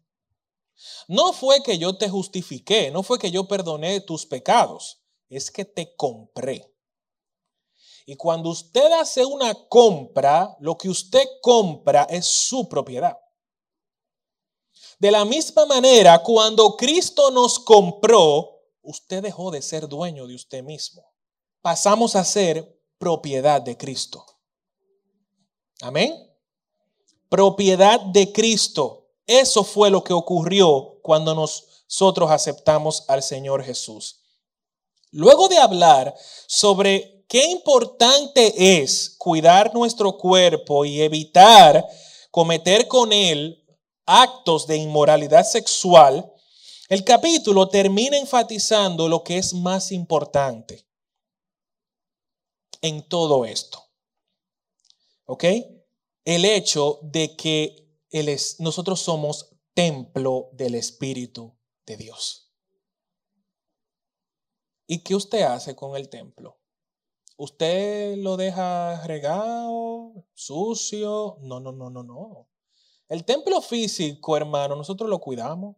No fue que yo te justifiqué, no fue que yo perdoné tus pecados, es que te compré. Y cuando usted hace una compra, lo que usted compra es su propiedad. De la misma manera, cuando Cristo nos compró, usted dejó de ser dueño de usted mismo. Pasamos a ser propiedad de Cristo. Amén. Propiedad de Cristo. Eso fue lo que ocurrió cuando nosotros aceptamos al Señor Jesús. Luego de hablar sobre qué importante es cuidar nuestro cuerpo y evitar cometer con él actos de inmoralidad sexual, el capítulo termina enfatizando lo que es más importante en todo esto. ¿Ok? El hecho de que nosotros somos templo del Espíritu de Dios. ¿Y qué usted hace con el templo? ¿Usted lo deja regado, sucio? No, no, no, no, no. El templo físico, hermano, nosotros lo cuidamos.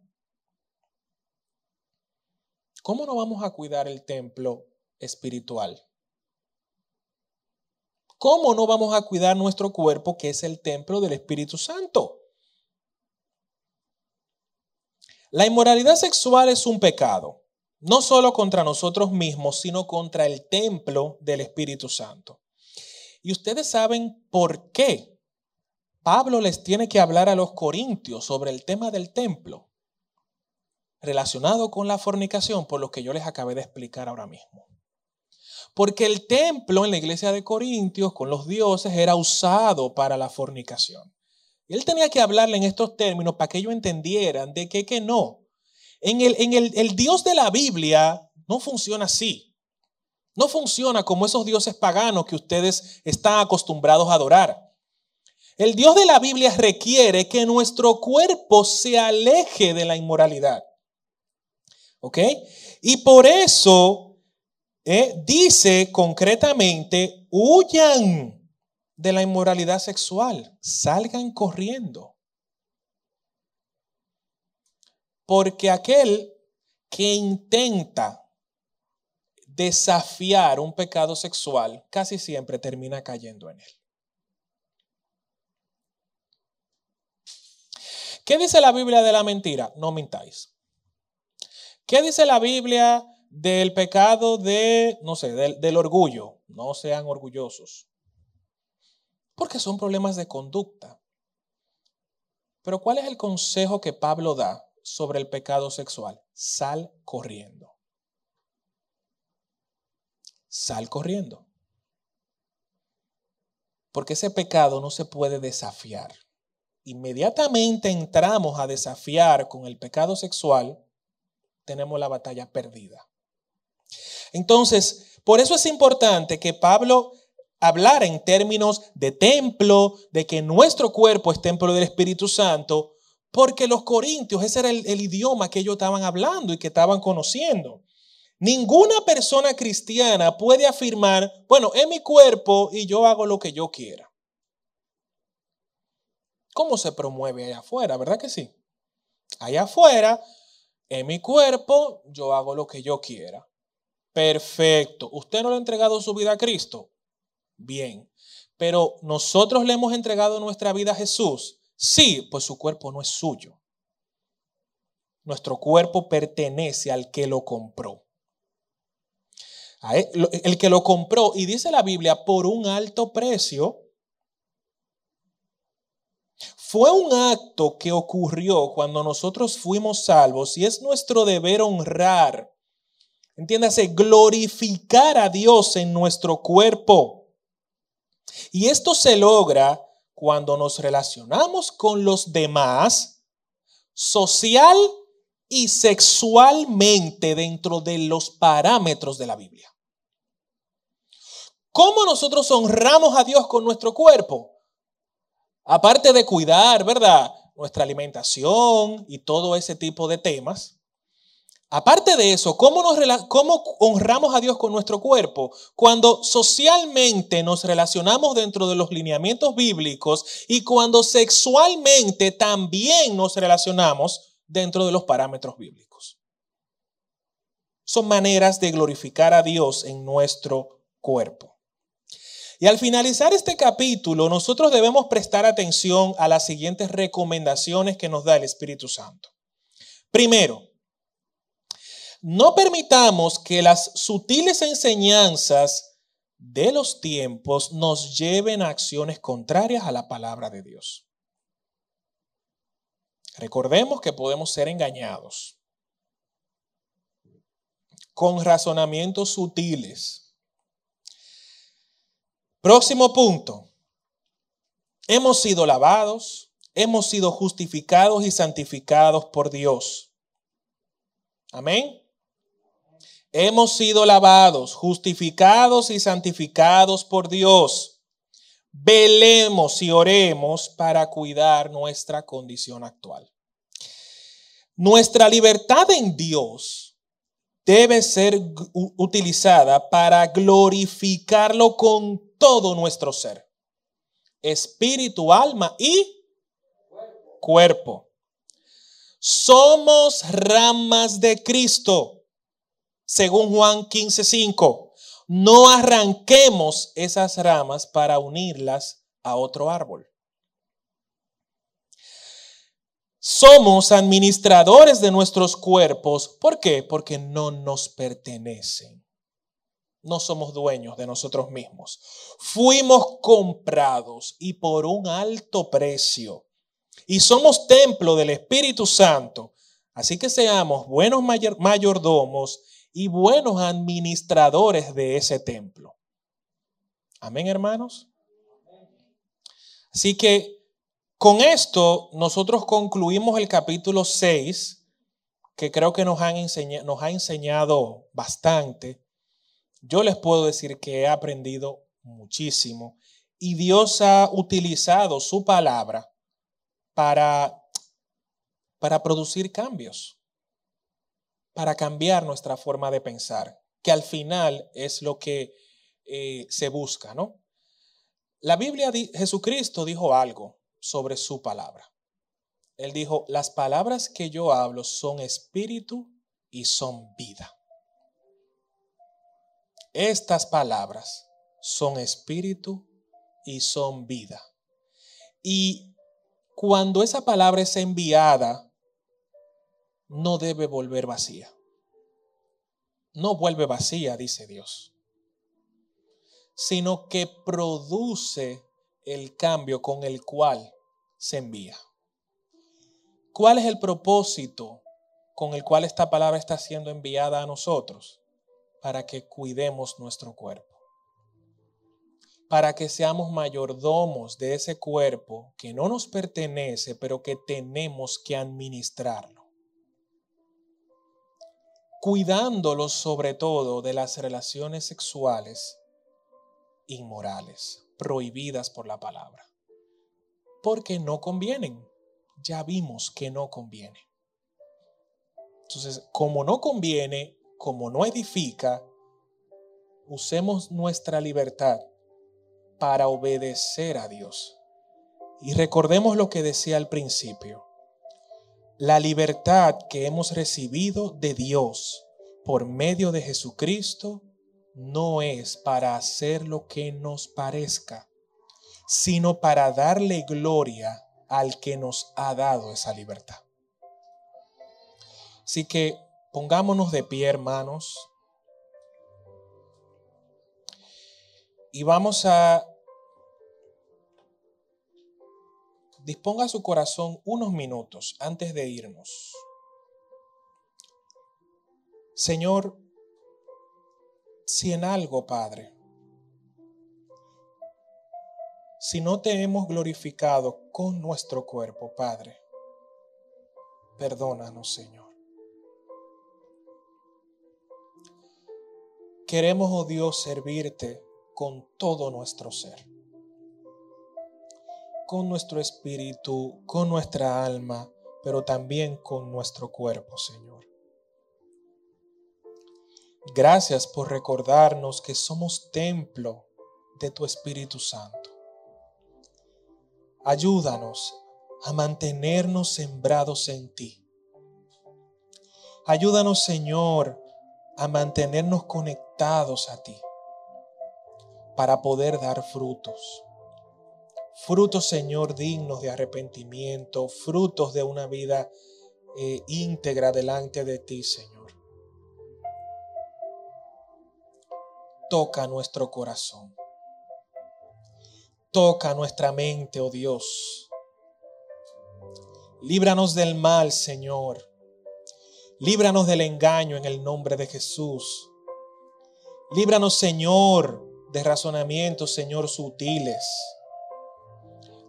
¿Cómo no vamos a cuidar el templo espiritual? ¿Cómo no vamos a cuidar nuestro cuerpo, que es el templo del Espíritu Santo? La inmoralidad sexual es un pecado, no solo contra nosotros mismos, sino contra el templo del Espíritu Santo. Y ustedes saben por qué Pablo les tiene que hablar a los corintios sobre el tema del templo relacionado con la fornicación, por lo que yo les acabé de explicar ahora mismo. Porque el templo en la iglesia de Corintios con los dioses era usado para la fornicación. Él tenía que hablarle en estos términos para que ellos entendieran de que, que no. En, el, en el, el Dios de la Biblia no funciona así. No funciona como esos dioses paganos que ustedes están acostumbrados a adorar. El Dios de la Biblia requiere que nuestro cuerpo se aleje de la inmoralidad. ¿Ok? Y por eso eh, dice concretamente, huyan de la inmoralidad sexual, salgan corriendo. Porque aquel que intenta desafiar un pecado sexual casi siempre termina cayendo en él. ¿Qué dice la Biblia de la mentira? No mintáis. ¿Qué dice la Biblia del pecado de, no sé, del, orgullo? No sean orgullosos. Porque son problemas de conducta. Pero ¿cuál es el consejo que Pablo da sobre el pecado sexual? Sal corriendo. Sal corriendo. Porque ese pecado no se puede desafiar inmediatamente entramos a desafiar con el pecado sexual, tenemos la batalla perdida. Entonces, por eso es importante que Pablo hablara en términos de templo, de que nuestro cuerpo es templo del Espíritu Santo, porque los corintios, ese era el, el idioma que ellos estaban hablando y que estaban conociendo. Ninguna persona cristiana puede afirmar, bueno, es mi cuerpo y yo hago lo que yo quiera. ¿Cómo se promueve allá afuera? ¿Verdad que sí? Allá afuera, en mi cuerpo, yo hago lo que yo quiera. Perfecto. ¿Usted no le ha entregado su vida a Cristo? Bien. Pero nosotros le hemos entregado nuestra vida a Jesús. Sí, pues su cuerpo no es suyo. Nuestro cuerpo pertenece al que lo compró. El que lo compró, y dice la Biblia, por un alto precio, fue un acto que ocurrió cuando nosotros fuimos salvos y es nuestro deber honrar Entiéndase, glorificar a Dios en nuestro cuerpo. Y esto se logra cuando nos relacionamos con los demás social y sexualmente dentro de los parámetros de la Biblia. ¿Cómo nosotros honramos a Dios con nuestro cuerpo? Aparte de cuidar, ¿verdad? Nuestra alimentación y todo ese tipo de temas. Aparte de eso, ¿cómo, nos, ¿cómo honramos a Dios con nuestro cuerpo? Cuando socialmente nos relacionamos dentro de los lineamientos bíblicos y cuando sexualmente también nos relacionamos dentro de los parámetros bíblicos. Son maneras de glorificar a Dios en nuestro cuerpo. Y al finalizar este capítulo, nosotros debemos prestar atención a las siguientes recomendaciones que nos da el Espíritu Santo. Primero, no permitamos que las sutiles enseñanzas de los tiempos nos lleven a acciones contrarias a la palabra de Dios. Recordemos que podemos ser engañados con razonamientos sutiles. Próximo punto. Hemos sido lavados, hemos sido justificados y santificados por Dios. Amén. Hemos sido lavados, justificados y santificados por Dios. Velemos y oremos para cuidar nuestra condición actual. Nuestra libertad en Dios debe ser utilizada para glorificarlo con todo nuestro ser. Espíritu, alma y cuerpo. Somos ramas de Cristo según Juan 15:5. No arranquemos esas ramas para unirlas a otro árbol. Somos administradores de nuestros cuerpos. ¿Por qué? Porque no nos pertenecen. No somos dueños de nosotros mismos. Fuimos comprados y por un alto precio. Y somos templo del Espíritu Santo. Así que seamos buenos mayordomos y buenos administradores de ese templo. Amén, hermanos. Así que con esto nosotros concluimos el capítulo 6, que creo que nos, han nos ha enseñado bastante. Yo les puedo decir que he aprendido muchísimo y Dios ha utilizado su palabra para, para producir cambios para cambiar nuestra forma de pensar, que al final es lo que eh, se busca, ¿no? La Biblia, Jesucristo dijo algo sobre su palabra. Él dijo, las palabras que yo hablo son espíritu y son vida. Estas palabras son espíritu y son vida. Y cuando esa palabra es enviada no debe volver vacía. No vuelve vacía, dice Dios, sino que produce el cambio con el cual se envía. ¿Cuál es el propósito con el cual esta palabra está siendo enviada a nosotros? Para que cuidemos nuestro cuerpo. Para que seamos mayordomos de ese cuerpo que no nos pertenece, pero que tenemos que administrarlo cuidándolos sobre todo de las relaciones sexuales inmorales, prohibidas por la palabra. Porque no convienen. Ya vimos que no conviene. Entonces, como no conviene, como no edifica, usemos nuestra libertad para obedecer a Dios. Y recordemos lo que decía al principio. La libertad que hemos recibido de Dios por medio de Jesucristo no es para hacer lo que nos parezca, sino para darle gloria al que nos ha dado esa libertad. Así que pongámonos de pie, hermanos, y vamos a disponga su corazón unos minutos antes de irnos. Señor, si en algo, Padre, si no te hemos glorificado con nuestro cuerpo, Padre, perdónanos, Señor. Queremos, oh Dios, servirte con todo nuestro ser, con nuestro espíritu, con nuestra alma, pero también con nuestro cuerpo, Señor. Gracias por recordarnos que somos templo de tu Espíritu Santo. Ayúdanos a mantenernos sembrados en ti. Ayúdanos, Señor, a mantenernos conectados a ti para poder dar frutos. Frutos, Señor, dignos de arrepentimiento, frutos de una vida eh, íntegra delante de ti, Señor. Toca nuestro corazón. Toca nuestra mente, oh Dios. Líbranos del mal, Señor. Líbranos del engaño en el nombre de Jesús. Líbranos, Señor, de razonamientos, Señor, sutiles.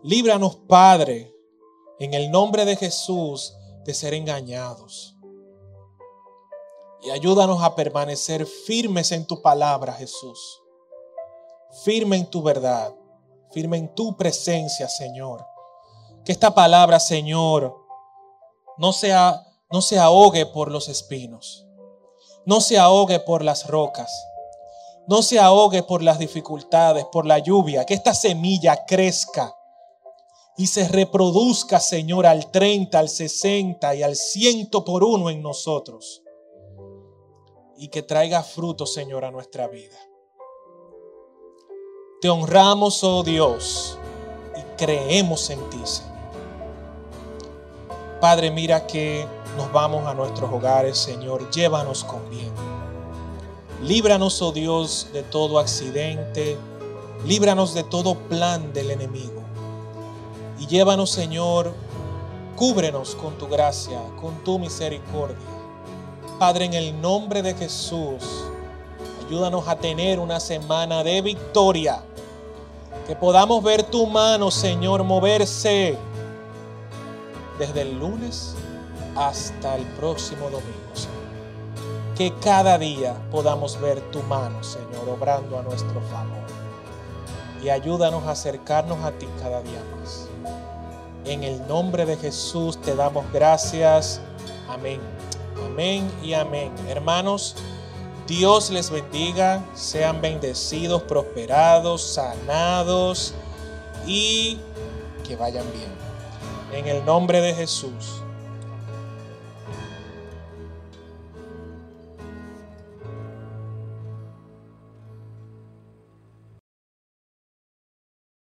Líbranos, Padre, en el nombre de Jesús, de ser engañados. Y ayúdanos a permanecer firmes en tu palabra, Jesús. Firme en tu verdad. Firme en tu presencia, Señor. Que esta palabra, Señor, no sea no se ahogue por los espinos, no se ahogue por las rocas, no se ahogue por las dificultades, por la lluvia, que esta semilla crezca y se reproduzca, Señor, al 30, al 60 y al ciento por uno en nosotros. Y que traiga fruto, Señor, a nuestra vida. Te honramos, oh Dios, y creemos en ti, Señor. Padre, mira que nos vamos a nuestros hogares, Señor, llévanos con bien. Líbranos, oh Dios, de todo accidente, líbranos de todo plan del enemigo. Y llévanos, Señor, cúbrenos con tu gracia, con tu misericordia. Padre, en el nombre de Jesús, ayúdanos a tener una semana de victoria. Que podamos ver tu mano, Señor, moverse desde el lunes hasta el próximo domingo. Que cada día podamos ver tu mano, Señor, obrando a nuestro favor. Y ayúdanos a acercarnos a ti cada día más. En el nombre de Jesús te damos gracias. Amén. Amén y amén. Hermanos, Dios les bendiga. Sean bendecidos, prosperados, sanados y que vayan bien. En el nombre de Jesús.